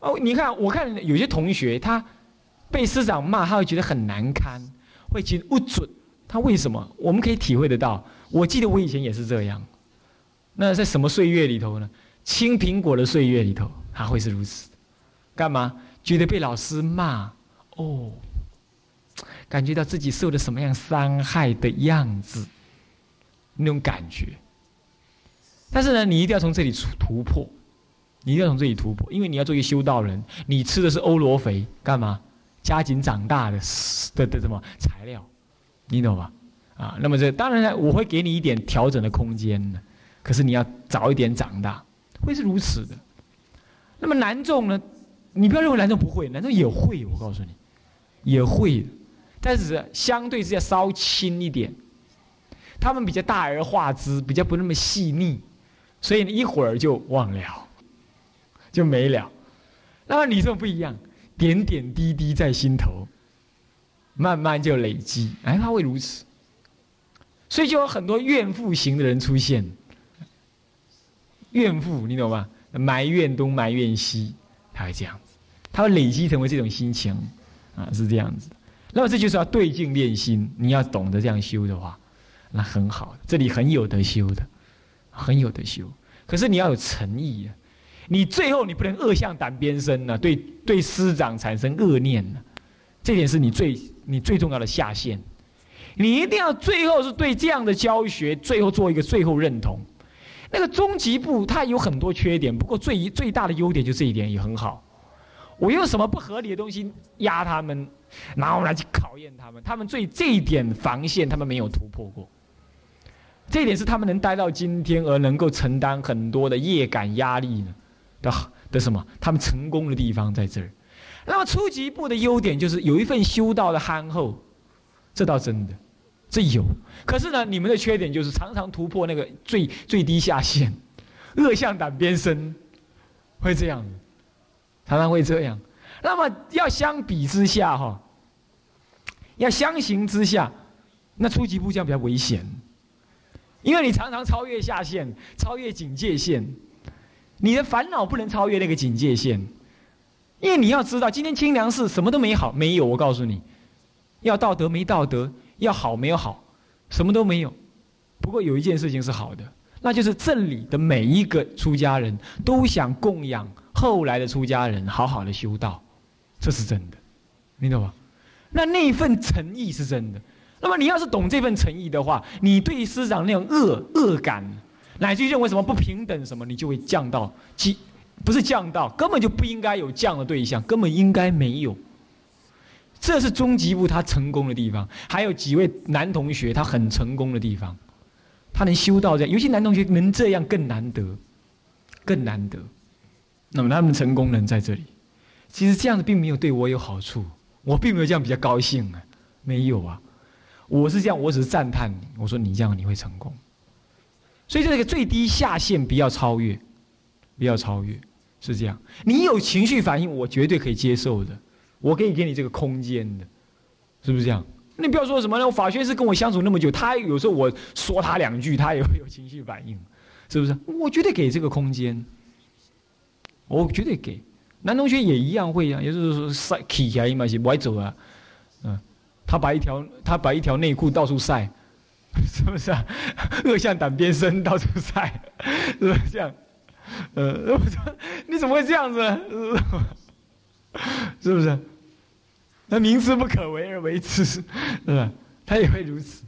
哦，你看，我看有些同学他被师长骂，他会觉得很难堪，会觉得不准。他为什么？我们可以体会得到。我记得我以前也是这样。那在什么岁月里头呢？青苹果的岁月里头，他会是如此。干嘛？觉得被老师骂，哦，感觉到自己受了什么样伤害的样子，那种感觉。但是呢，你一定要从这里突突破，你一定要从这里突破，因为你要做一个修道人，你吃的是欧罗肥，干嘛？加紧长大的的的什么材料？你懂吧？啊，那么这当然呢，我会给你一点调整的空间的，可是你要早一点长大，会是如此的。那么男众呢？你不要认为男众不会，男众也会，我告诉你，也会，但是相对之下稍轻一点。他们比较大而化之，比较不那么细腻，所以呢一会儿就忘了，就没了。那么你这不一样，点点滴滴在心头。慢慢就累积，哎，他会如此，所以就有很多怨妇型的人出现。怨妇，你懂吗？埋怨东，埋怨西，他会这样子，他会累积成为这种心情，啊，是这样子。那么这就是要对镜练心，你要懂得这样修的话，那很好，这里很有得修的，很有得修。可是你要有诚意啊，你最后你不能恶向胆边生呢，对对师长产生恶念呢，这点是你最。你最重要的下限，你一定要最后是对这样的教学，最后做一个最后认同。那个终极部它有很多缺点，不过最最大的优点就这一点也很好。我用什么不合理的东西压他们，然后来去考验他们，他们最这一点防线他们没有突破过。这一点是他们能待到今天而能够承担很多的业感压力呢的的什么？他们成功的地方在这儿。那么初级部的优点就是有一份修道的憨厚，这倒真的，这有。可是呢，你们的缺点就是常常突破那个最最低下限，恶向胆边生，会这样，常常会这样。那么要相比之下哈，要相形之下，那初级部这样比较危险，因为你常常超越下限，超越警戒线，你的烦恼不能超越那个警戒线。因为你要知道，今天清凉寺什么都没好，没有。我告诉你，要道德没道德，要好没有好，什么都没有。不过有一件事情是好的，那就是镇里的每一个出家人都想供养后来的出家人，好好的修道，这是真的，明白吗？那那份诚意是真的。那么你要是懂这份诚意的话，你对师长那种恶恶感，乃至于认为什么不平等什么，你就会降到其。不是降到，根本就不应该有降的对象，根本应该没有。这是中极部他成功的地方，还有几位男同学他很成功的地方，他能修到这样，尤其男同学能这样更难得，更难得。那么他们成功人在这里，其实这样子并没有对我有好处，我并没有这样比较高兴啊，没有啊，我是这样，我只是赞叹你，我说你这样你会成功，所以这个最低下限不要超越，不要超越。是这样，你有情绪反应，我绝对可以接受的，我可以给你这个空间的，是不是这样？你不要说什么呢？法学是跟我相处那么久，他有时候我说他两句，他也会有情绪反应，是不是？我绝对给这个空间，我绝对给。男同学也一样会啊，也就是说晒起来嘛，是歪走啊，嗯，他把一条他把一条内裤到处晒，是不是啊？恶向胆边生，到处晒，是不是这样？呃，我 说你怎么会这样子？是不是？那明知不可为而为之，是吧？他也会如此。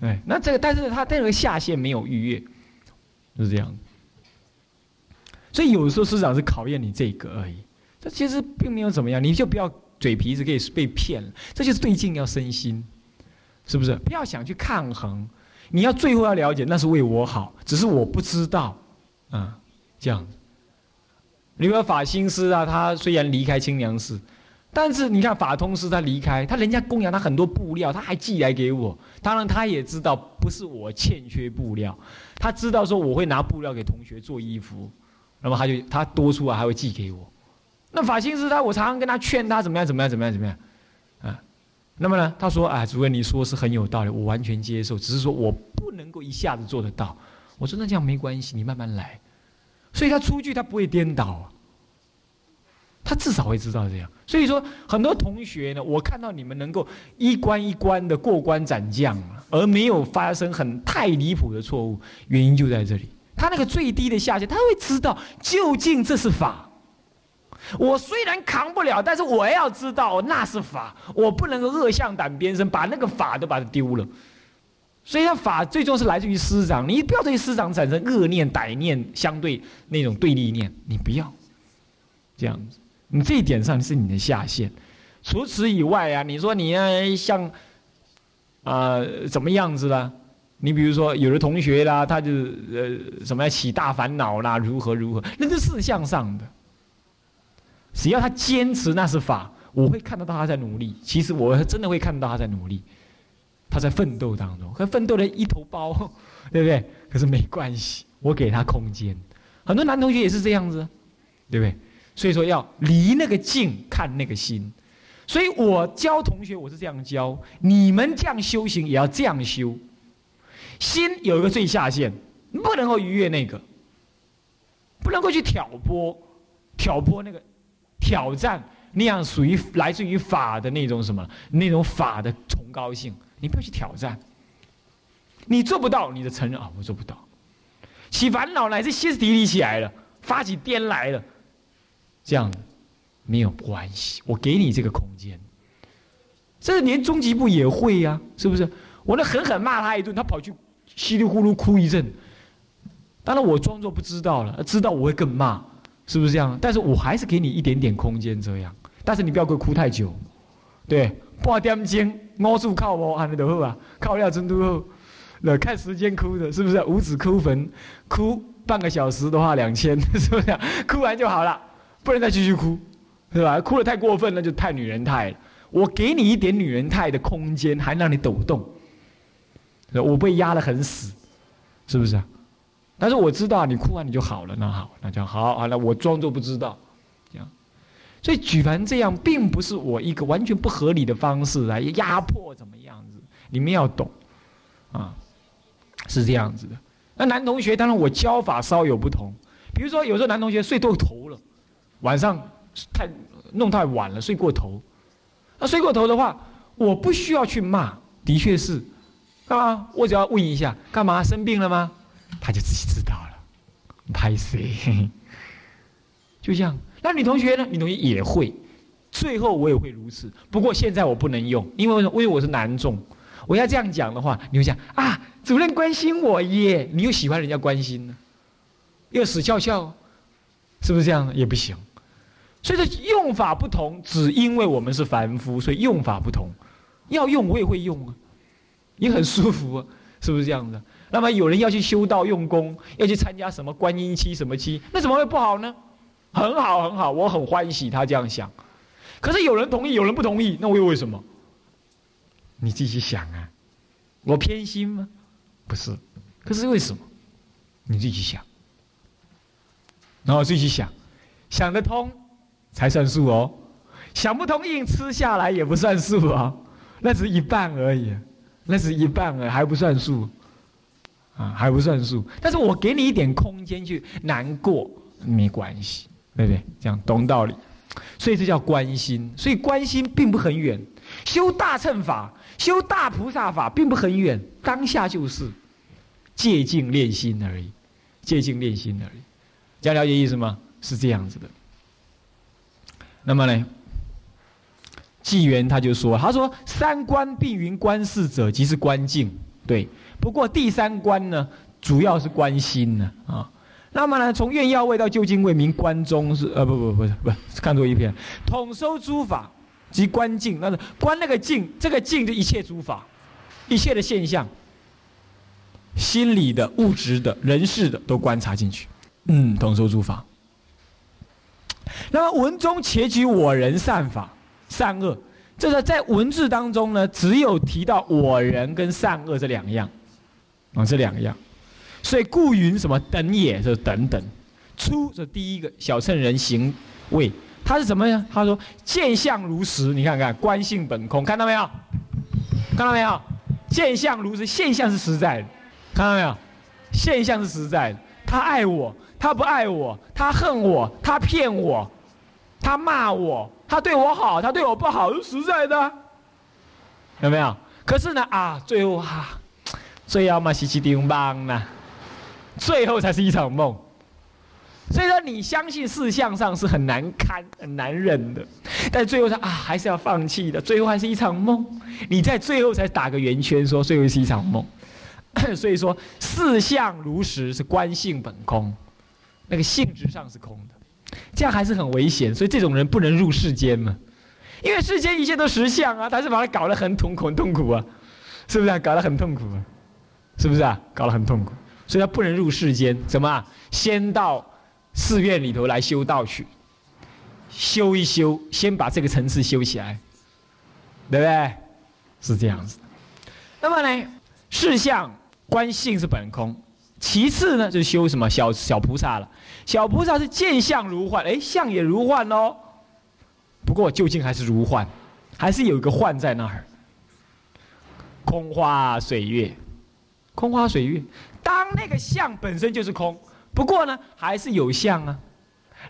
哎，那这个，但是他这个下限没有逾越，就是这样。所以有的时候师长是考验你这个而已，这其实并没有怎么样，你就不要嘴皮子可以被骗了。这就是对镜要身心，是不是？不要想去抗衡，你要最后要了解，那是为我好，只是我不知道，啊。这样，你说法心师啊，他虽然离开清凉寺，但是你看法通师他离开，他人家供养他很多布料，他还寄来给我。当然他也知道不是我欠缺布料，他知道说我会拿布料给同学做衣服，那么他就他多出来还会寄给我。那法心师他，我常常跟他劝他怎么样怎么样怎么样怎么样，那么呢，他说啊，主任你说是很有道理，我完全接受，只是说我不能够一下子做得到。我说那这样没关系，你慢慢来。所以他出去他不会颠倒，他至少会知道这样。所以说，很多同学呢，我看到你们能够一关一关的过关斩将，而没有发生很太离谱的错误，原因就在这里。他那个最低的下限，他会知道究竟这是法。我虽然扛不了，但是我要知道那是法，我不能够恶向胆边生，把那个法都把它丢了。所以，法最终是来自于师长，你不要对师长产生恶念、歹念，相对那种对立念，你不要这样子。你这一点上是你的下限。除此以外啊，你说你要像啊怎么样子啦？你比如说有的同学啦，他就呃什么要起大烦恼啦，如何如何，那是事项上的。只要他坚持那是法，我会看得到他在努力。其实我真的会看得到他在努力，他在奋斗当中，可奋斗的一头包，对不对？可是没关系，我给他空间。很多男同学也是这样子，对不对？所以说要离那个境看那个心。所以我教同学我是这样教，你们这样修行也要这样修。心有一个最下限，不能够逾越那个，不能够去挑拨，挑拨那个。挑战那样属于来自于法的那种什么那种法的崇高性，你不要去挑战。你做不到，你的承认啊，我做不到。起烦恼乃是歇斯底里起来了，发起癫来了，这样没有关系，我给你这个空间。这连终极部也会呀，是不是？我那狠狠骂他一顿，他跑去稀里呼噜哭一阵。当然我装作不知道了，知道我会更骂。是不是这样？但是我还是给你一点点空间，这样。但是你不要给我哭太久，对，半点钟，摸住靠我，安尼就好啊，靠了真都好。那看时间哭的，是不是？五指哭坟，哭半个小时的话两千，是不是？哭完就好了，不能再继续哭，是吧？哭的太过分，那就太女人态了。我给你一点女人态的空间，还让你抖动，我被压得很死，是不是啊？但是我知道你哭完你就好了，那好，那就好，好了，我装作不知道，这样。所以举凡这样，并不是我一个完全不合理的方式来压迫怎么样子，你们要懂，啊，是这样子的。那男同学，当然我教法稍有不同，比如说有时候男同学睡过头了，晚上太弄太晚了，睡过头，那睡过头的话，我不需要去骂，的确是，啊？我只要问一下，干嘛？生病了吗？他就自己知道了，拍谁？就这样。那女同学呢？女同学也会。最后我也会如此。不过现在我不能用，因为因为我是男众。我要这样讲的话，你会讲啊，主任关心我耶，你又喜欢人家关心呢，又死翘翘，是不是这样？也不行。所以说用法不同，只因为我们是凡夫，所以用法不同。要用我也会用啊，也很舒服啊，是不是这样的？那么有人要去修道用功，要去参加什么观音期什么期，那怎么会不好呢？很好很好，我很欢喜他这样想。可是有人同意，有人不同意，那我又为什么？你自己想啊，我偏心吗？不是，可是为什么？你自己想，然后自己想，想得通才算数哦，想不通硬吃下来也不算数啊，那只一半而已，那是一半而已，还不算数。啊，还不算数，但是我给你一点空间去难过，没关系，对不对？这样懂道理，所以这叫关心。所以关心并不很远，修大乘法、修大菩萨法并不很远，当下就是借境练心而已，借境练心而已。这样了解意思吗？是这样子的。那么呢，纪元他就说：“他说三观必云观世者，即是观境。”对。不过第三关呢，主要是关心呢啊。那么呢，从愿要位到究竟为，名关中是呃不不不是不是看错一篇，统收诸法及观境，那是观那个境，这个境就一切诸法，一切的现象，心理的、物质的、人事的都观察进去。嗯，统收诸法。那么文中且举我人善法善恶，这个在文字当中呢，只有提到我人跟善恶这两样。啊，这两样，所以故云什么等也，是等等。出是第一个小乘人行位，他是什么呀？他说见相如实，你看看观性本空，看到没有？看到没有？见相如实，现象是实在的，看到没有？现象是实在的。他爱我，他不爱我，他恨我，他骗我，他骂我，他对我好，他对我不好，是实在的，有没有？可是呢，啊，最后哈，最后嘛，是七丁棒呢，最后才是一场梦。所以说，你相信事相上是很难堪、很难忍的，但最后说啊，还是要放弃的。最后还是一场梦，你在最后才打个圆圈，说最后是一场梦。所以说，事相如实是观性本空，那个性质上是空的，这样还是很危险。所以这种人不能入世间嘛，因为世间一切都实相啊，他是把他搞得很痛苦、很痛苦啊，是不是啊？搞得很痛苦啊，是不是啊？搞得很痛苦，所以他不能入世间。怎么啊？先到。寺院里头来修道去，修一修，先把这个层次修起来，对不对？是这样子。那么呢，事相观性是本空，其次呢，就修什么小小菩萨了。小菩萨是见相如幻，哎，相也如幻哦。不过究竟还是如幻，还是有一个幻在那儿。空花水月，空花水月，当那个相本身就是空。不过呢，还是有相啊，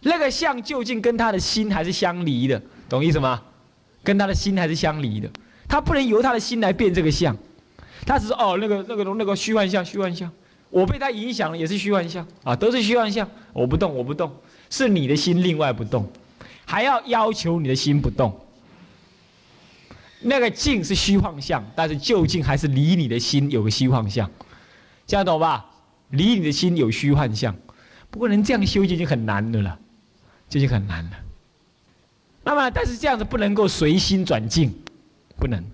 那个相究竟跟他的心还是相离的，懂意思吗？跟他的心还是相离的，他不能由他的心来变这个相，他只是哦那个那个那个虚幻相，虚幻相，我被他影响了也是虚幻相啊，都是虚幻相，我不动我不动，是你的心另外不动，还要要求你的心不动，那个静是虚幻相，但是究竟还是离你的心有个虚幻相，这样懂吧？离你的心有虚幻相，不过能这样修就已经很难的了，这就很难了。那么，但是这样子不能够随心转境，不能。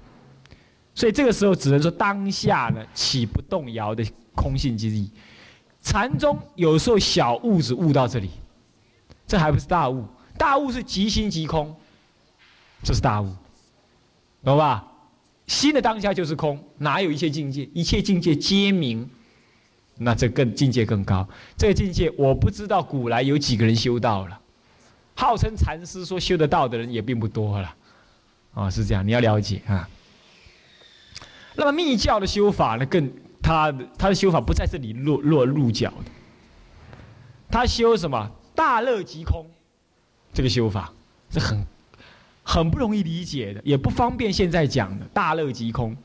所以这个时候只能说当下呢起不动摇的空性之意。禅宗有时候小悟子悟到这里，这还不是大悟，大悟是即心即空，这是大悟，懂吧？心的当下就是空，哪有一切境界？一切境界皆明。那这更境界更高，这个境界我不知道古来有几个人修到了，号称禅师说修得到的人也并不多了，啊，是这样，你要了解啊。那么密教的修法呢，更他他的修法不在这里落落入脚的，他修什么大乐即空，这个修法是很很不容易理解的，也不方便现在讲的大乐即空。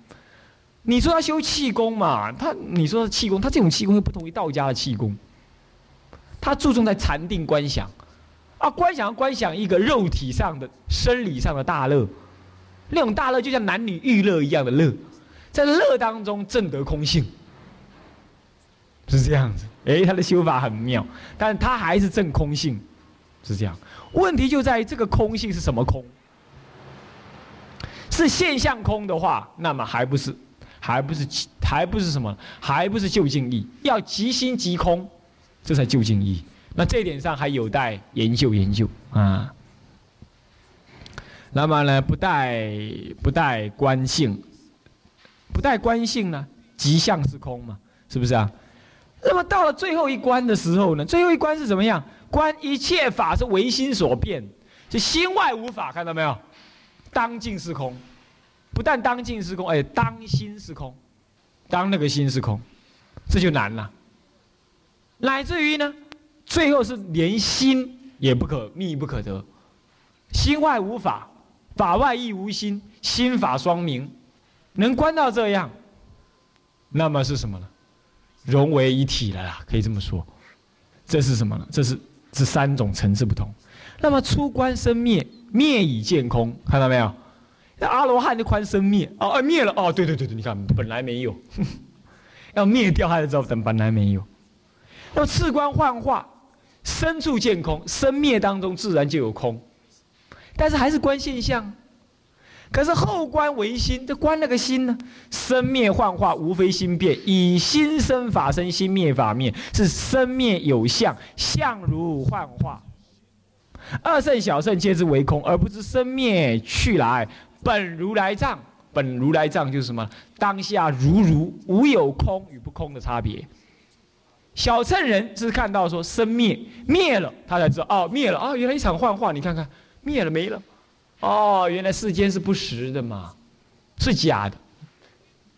你说他修气功嘛？他你说气功，他这种气功又不同于道家的气功。他注重在禅定观想，啊，观想观想一个肉体上的、生理上的大乐，那种大乐就像男女欲乐一样的乐，在乐当中证得空性，是这样子。哎，他的修法很妙，但他还是证空性，是这样。问题就在于这个空性是什么空？是现象空的话，那么还不是。还不是还不是什么，还不是就近义，要即心即空，这才就近义。那这一点上还有待研究研究啊。那么呢，不带不带观性，不带观性呢，即相是空嘛，是不是啊？那么到了最后一关的时候呢，最后一关是怎么样？观一切法是唯心所变，就心外无法，看到没有？当尽是空。不但当尽是空，哎，当心是空，当那个心是空，这就难了。乃至于呢，最后是连心也不可密不可得，心外无法，法外亦无心，心法双明，能观到这样，那么是什么呢？融为一体了啦，可以这么说。这是什么呢？这是这三种层次不同。那么出观生灭，灭已见空，看到没有？那阿罗汉的宽生灭哦，灭了哦，对对对对，你看本来没有，要灭掉还是知道等本来没有。那么次观幻化，生处见空，生灭当中自然就有空，但是还是观现象。可是后观唯心，这观那个心呢？生灭幻化无非心变，以心生法生，心灭法灭，是生灭有相，相如幻化。二圣小圣皆之为空，而不知生灭去来。本如来藏，本如来藏就是什么？当下如如无有空与不空的差别。小乘人是看到说生灭灭了，他才知道哦灭了啊，原来一场幻化，你看看灭了没了，哦原来世间是不实的嘛，是假的，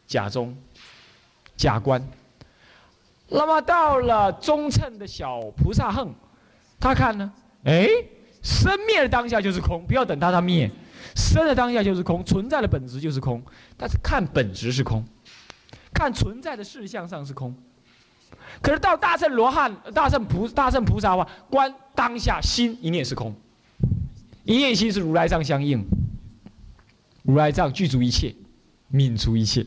假中假观。那么到了中乘的小菩萨横，他看呢，哎生灭的当下就是空，不要等它它灭，生的当下就是空，存在的本质就是空，但是看本质是空，看存在的事项上是空。可是到大圣罗汉、大圣菩、大圣菩萨的话，观当下心一念是空，一念心是如来藏相应，如来藏具足一切，泯除一切，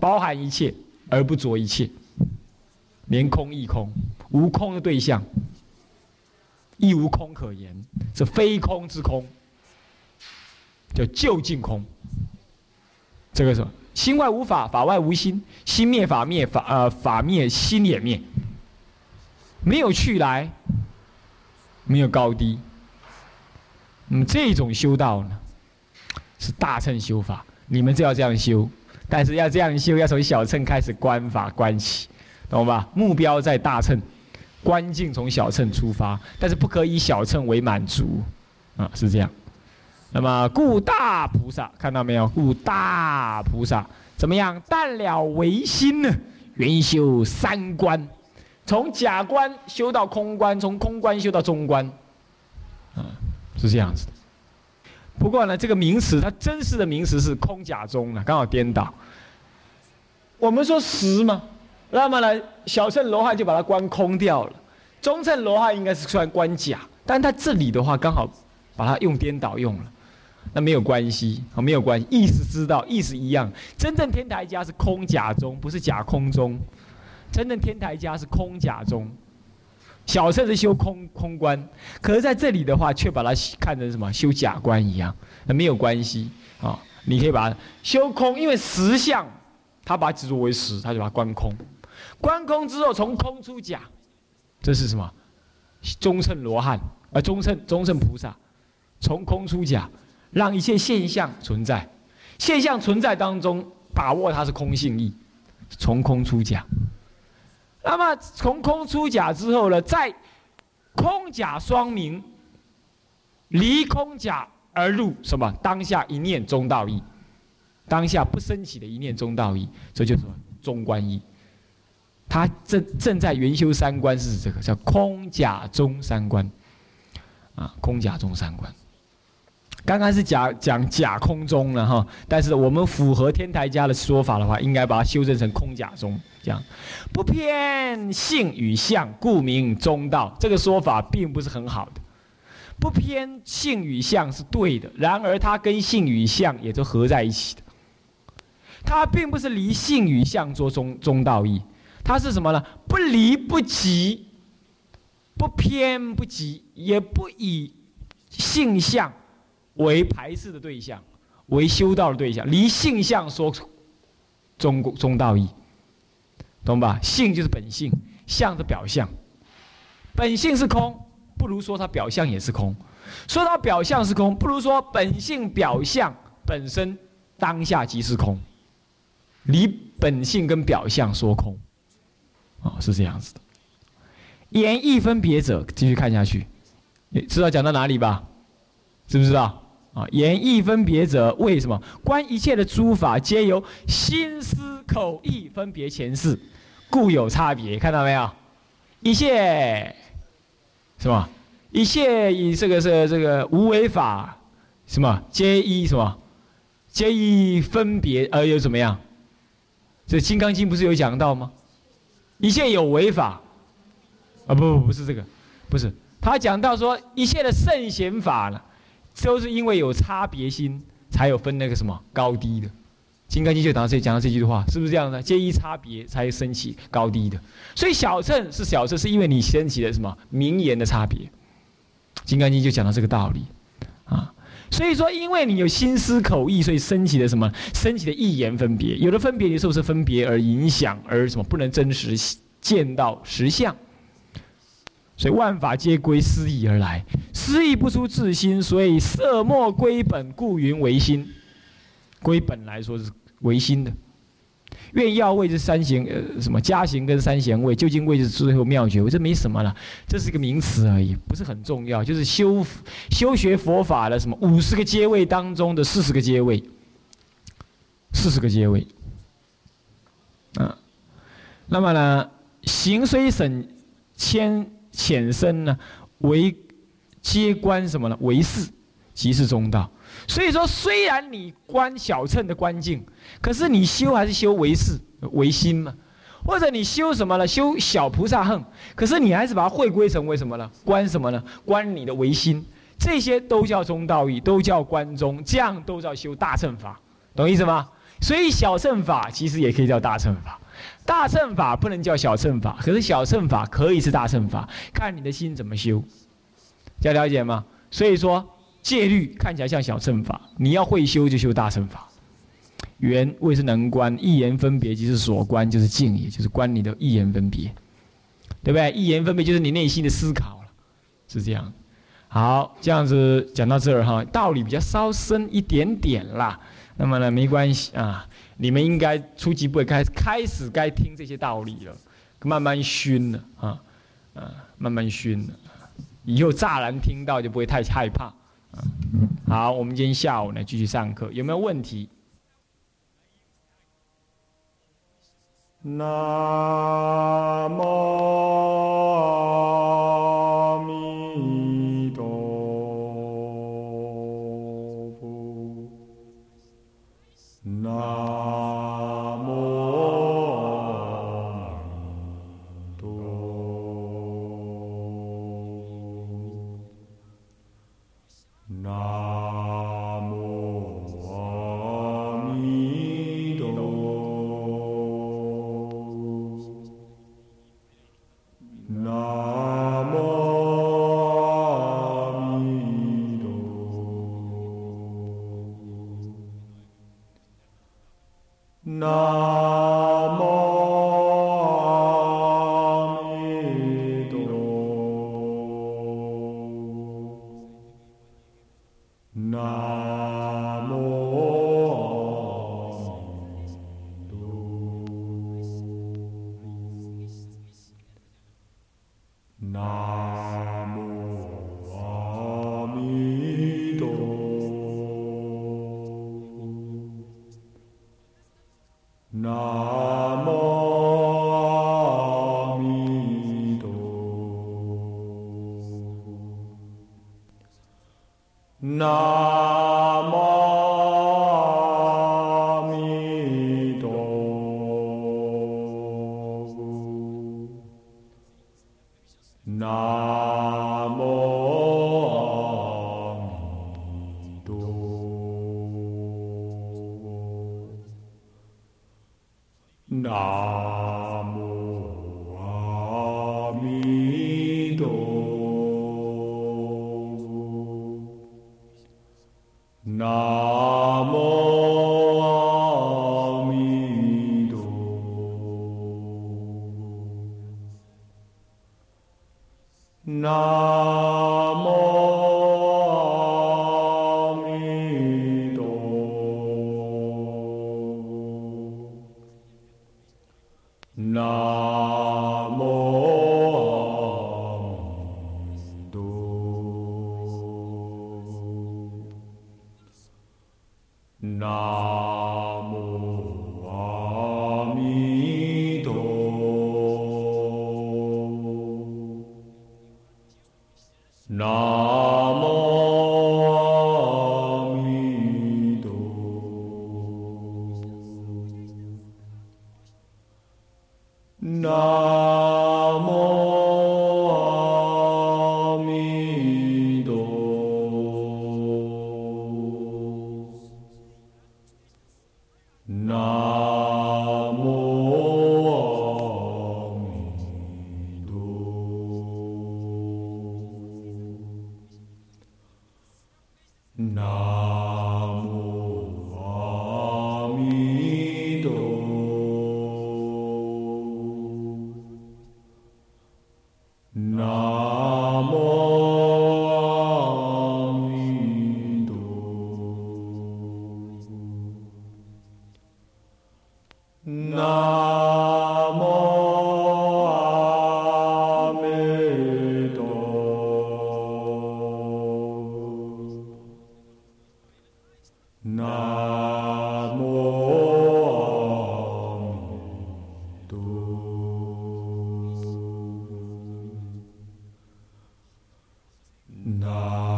包含一切而不着一切，连空亦空，无空的对象，亦无空可言，是非空之空，叫究竟空。这个是。心外无法，法外无心。心灭法灭，法呃法灭心也灭。没有去来，没有高低。那么这种修道呢，是大乘修法。你们就要这样修，但是要这样修，要从小乘开始观法观起，懂吧？目标在大乘，观境从小乘出发，但是不可以小乘为满足，啊，是这样。那么，故大菩萨看到没有？故大菩萨怎么样？淡了唯心呢？原修三观，从假观修到空观，从空观修到中观，啊，是这样子。不过呢，这个名词它真实的名词是空假中啊，刚好颠倒。我们说实嘛，那么呢，小乘罗汉就把它关空掉了，中乘罗汉应该是算关假，但它这里的话刚好把它用颠倒用了。那没有关系，啊，没有关系，意思知道，意思一样。真正天台家是空假中，不是假空中。真正天台家是空假中，小乘是修空空观，可是在这里的话，却把它看成什么修假观一样。那没有关系啊，你可以把它修空，因为实相，他把它执着为实，他就把它观空。观空之后，从空出假，这是什么？中乘罗汉，啊，中乘中乘菩萨，从空出假。让一切现象存在，现象存在当中，把握它是空性意，从空出假。那么从空出假之后呢，在空假双明，离空假而入什么？当下一念中道义，当下不升起的一念中道义，这就是中观义。他正正在元修三观是这个叫空假中三观，啊，空假中三观。刚刚是讲讲假空中了哈，但是我们符合天台家的说法的话，应该把它修正成空假中，这样不偏性与相，故名中道。这个说法并不是很好的，不偏性与相是对的，然而它跟性与相也都合在一起的，它并不是离性与相做中中道义，它是什么呢？不离不及，不偏不及，也不以性相。为排斥的对象，为修道的对象，离性相说中中道义，懂吧？性就是本性，相是表象。本性是空，不如说它表象也是空；说它表象是空，不如说本性表象本身当下即是空。离本性跟表象说空，啊，是这样子的。言意分别者，继续看下去，你知道讲到哪里吧？知不知道？啊，言意分别者，为什么？观一切的诸法，皆由心思口意分别前世，故有差别。看到没有？一切什么？一切以这个是这个无为法，什么？皆依什么？皆依分别而又怎么样？这《金刚经》不是有讲到吗？一切有为法，啊不不不是这个，不是他讲到说一切的圣贤法呢。都是因为有差别心，才有分那个什么高低的，《金刚经》就讲到这讲到这句话，是不是这样的？皆依差别才升起高低的。所以小乘是小乘，是因为你升起的什么名言的差别，《金刚经》就讲到这个道理啊。所以说，因为你有心思口意，所以升起的什么升起的意言分别，有了分别，你是不是分别而影响而什么不能真实见到实相？所以万法皆归思意而来，思意不出自心，所以色莫归本，故云为心。归本来说是唯心的。愿要位是三贤，呃，什么加行跟三贤位，究竟位是最后妙觉我，这没什么了，这是个名词而已，不是很重要。就是修修学佛法的什么五十个阶位当中的四十个阶位，四十个阶位。啊，那么呢，行虽省千。浅深呢，为皆观什么呢？为是，即是中道。所以说，虽然你观小乘的观境，可是你修还是修唯识、唯心嘛？或者你修什么呢？修小菩萨恨，可是你还是把它汇归成为什么呢？观什么呢？观你的唯心，这些都叫中道义，都叫观中，这样都叫修大乘法，懂意思吗？所以小乘法其实也可以叫大乘法，大乘法不能叫小乘法，可是小乘法可以是大乘法，看你的心怎么修，要了解吗？所以说。戒律看起来像小乘法，你要会修就修大乘法。缘谓是能观，一言分别即是所观，就是静，也就是观你的一言分别，对不对？一言分别就是你内心的思考了，是这样。好，这样子讲到这儿哈，道理比较稍深一点点啦。那么呢，没关系啊，你们应该初级不会开开始该听这些道理了，慢慢熏了啊啊，慢慢熏了，以后乍然听到就不会太害怕。好，我们今天下午呢继续上课，有没有问题？南无。No. No. No.